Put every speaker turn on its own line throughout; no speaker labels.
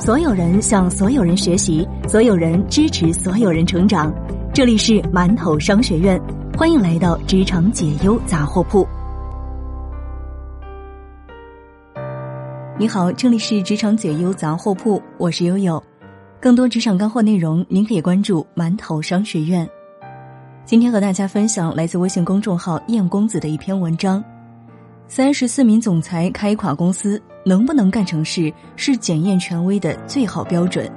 所有人向所有人学习，所有人支持所有人成长。这里是馒头商学院，欢迎来到职场解忧杂货铺。你好，这里是职场解忧杂货铺，我是悠悠。更多职场干货内容，您可以关注馒头商学院。今天和大家分享来自微信公众号“燕公子”的一篇文章：三十四名总裁开垮公司。能不能干成事，是检验权威的最好标准。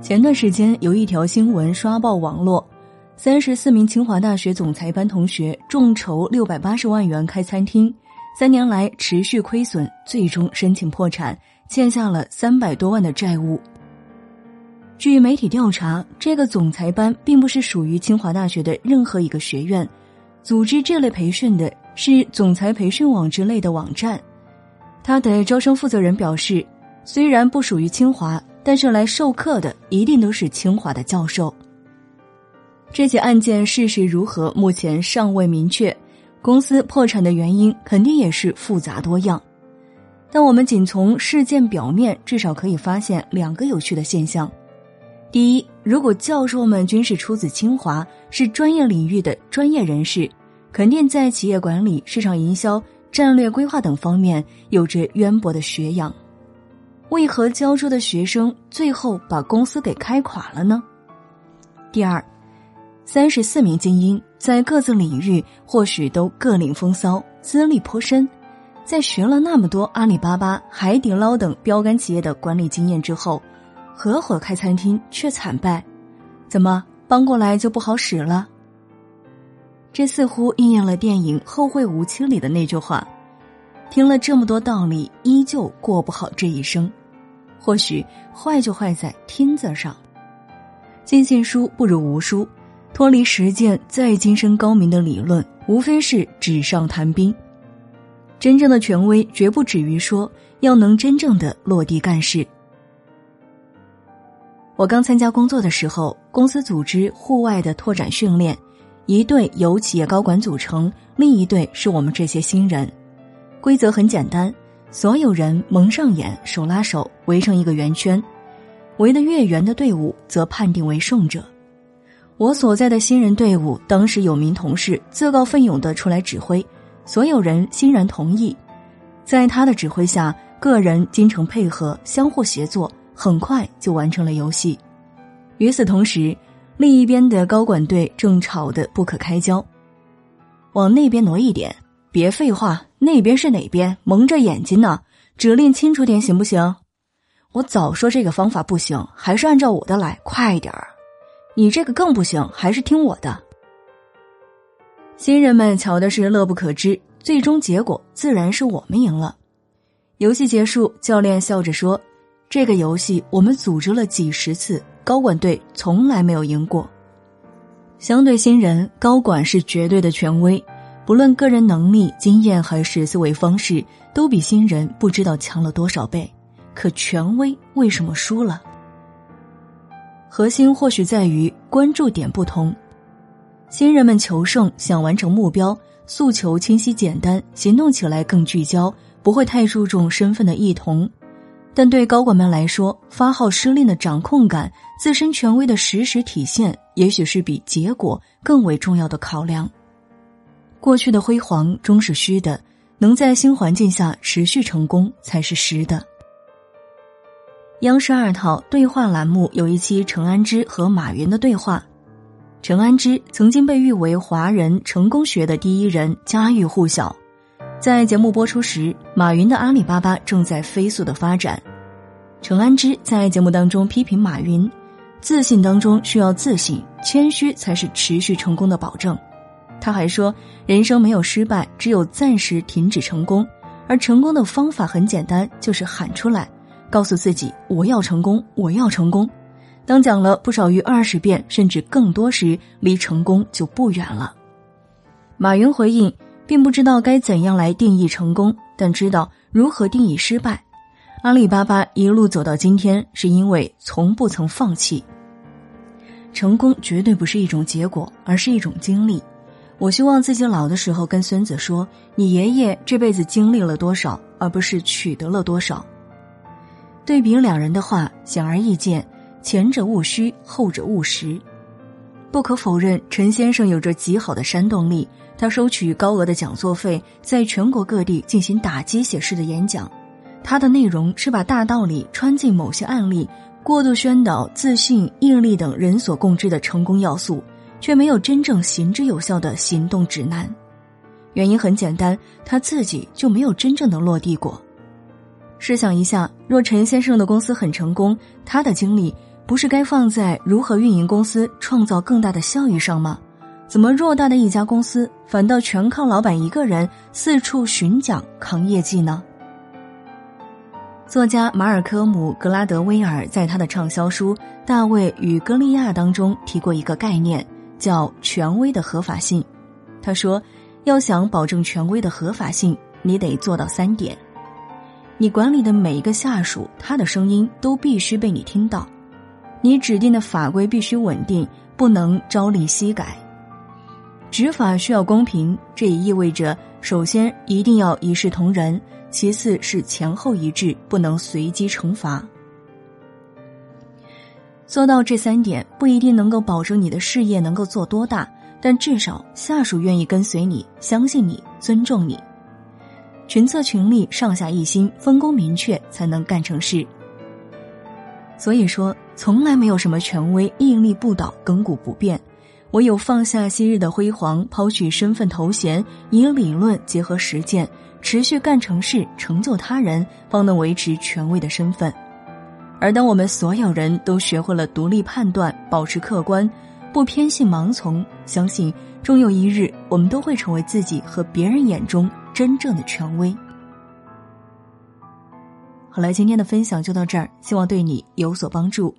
前段时间有一条新闻刷爆网络：三十四名清华大学总裁班同学众筹六百八十万元开餐厅，三年来持续亏损，最终申请破产，欠下了三百多万的债务。据媒体调查，这个总裁班并不是属于清华大学的任何一个学院。组织这类培训的是总裁培训网之类的网站，他的招生负责人表示，虽然不属于清华，但是来授课的一定都是清华的教授。这起案件事实如何，目前尚未明确，公司破产的原因肯定也是复杂多样，但我们仅从事件表面，至少可以发现两个有趣的现象。第一，如果教授们均是出自清华，是专业领域的专业人士，肯定在企业管理、市场营销、战略规划等方面有着渊博的学养。为何教书的学生最后把公司给开垮了呢？第二，三十四名精英在各自领域或许都各领风骚，资历颇深，在学了那么多阿里巴巴、海底捞等标杆企业的管理经验之后。合伙开餐厅却惨败，怎么搬过来就不好使了？这似乎应验了电影《后会无期》里的那句话：“听了这么多道理，依旧过不好这一生。”或许坏就坏在“听”字上。尽信书不如无书，脱离实践再精深高明的理论，无非是纸上谈兵。真正的权威绝不止于说，要能真正的落地干事。我刚参加工作的时候，公司组织户外的拓展训练，一队由企业高管组成，另一队是我们这些新人。规则很简单，所有人蒙上眼，手拉手围成一个圆圈，围得越圆的队伍则判定为胜者。我所在的新人队伍当时有名同事自告奋勇的出来指挥，所有人欣然同意。在他的指挥下，个人精诚配合，相互协作。很快就完成了游戏。与此同时，另一边的高管队正吵得不可开交。往那边挪一点，别废话，那边是哪边？蒙着眼睛呢，指令清楚点行不行？我早说这个方法不行，还是按照我的来，快点儿。你这个更不行，还是听我的。新人们瞧的是乐不可支，最终结果自然是我们赢了。游戏结束，教练笑着说。这个游戏我们组织了几十次，高管队从来没有赢过。相对新人，高管是绝对的权威，不论个人能力、经验还是思维方式，都比新人不知道强了多少倍。可权威为什么输了？核心或许在于关注点不同。新人们求胜，想完成目标，诉求清晰简单，行动起来更聚焦，不会太注重身份的异同。但对高管们来说，发号施令的掌控感、自身权威的实时体现，也许是比结果更为重要的考量。过去的辉煌终是虚的，能在新环境下持续成功才是实的。央视二套对话栏目有一期陈安之和马云的对话，陈安之曾经被誉为华人成功学的第一人，家喻户晓。在节目播出时，马云的阿里巴巴正在飞速的发展。陈安之在节目当中批评马云：自信当中需要自信，谦虚才是持续成功的保证。他还说，人生没有失败，只有暂时停止成功。而成功的方法很简单，就是喊出来，告诉自己我要成功，我要成功。当讲了不少于二十遍甚至更多时，离成功就不远了。马云回应。并不知道该怎样来定义成功，但知道如何定义失败。阿里巴巴一路走到今天，是因为从不曾放弃。成功绝对不是一种结果，而是一种经历。我希望自己老的时候跟孙子说：“你爷爷这辈子经历了多少，而不是取得了多少。”对比两人的话，显而易见，前者务虚，后者务实。不可否认，陈先生有着极好的煽动力。他收取高额的讲座费，在全国各地进行打鸡血式的演讲。他的内容是把大道理穿进某些案例，过度宣导自信、毅力等人所共知的成功要素，却没有真正行之有效的行动指南。原因很简单，他自己就没有真正的落地过。试想一下，若陈先生的公司很成功，他的经历不是该放在如何运营公司、创造更大的效益上吗？怎么偌大的一家公司，反倒全靠老板一个人四处巡讲扛业绩呢？作家马尔科姆·格拉德威尔在他的畅销书《大卫与歌利亚》当中提过一个概念，叫“权威的合法性”。他说，要想保证权威的合法性，你得做到三点。你管理的每一个下属，他的声音都必须被你听到；你指定的法规必须稳定，不能朝令夕改；执法需要公平，这也意味着首先一定要一视同仁，其次是前后一致，不能随机惩罚。做到这三点不一定能够保证你的事业能够做多大，但至少下属愿意跟随你，相信你，尊重你。群策群力，上下一心，分工明确，才能干成事。所以说，从来没有什么权威屹立不倒、亘古不变，唯有放下昔日的辉煌，抛去身份头衔，以理论结合实践，持续干成事，成就他人，方能维持权威的身份。而当我们所有人都学会了独立判断，保持客观，不偏信盲从，相信终有一日，我们都会成为自己和别人眼中。真正的权威。好了，今天的分享就到这儿，希望对你有所帮助。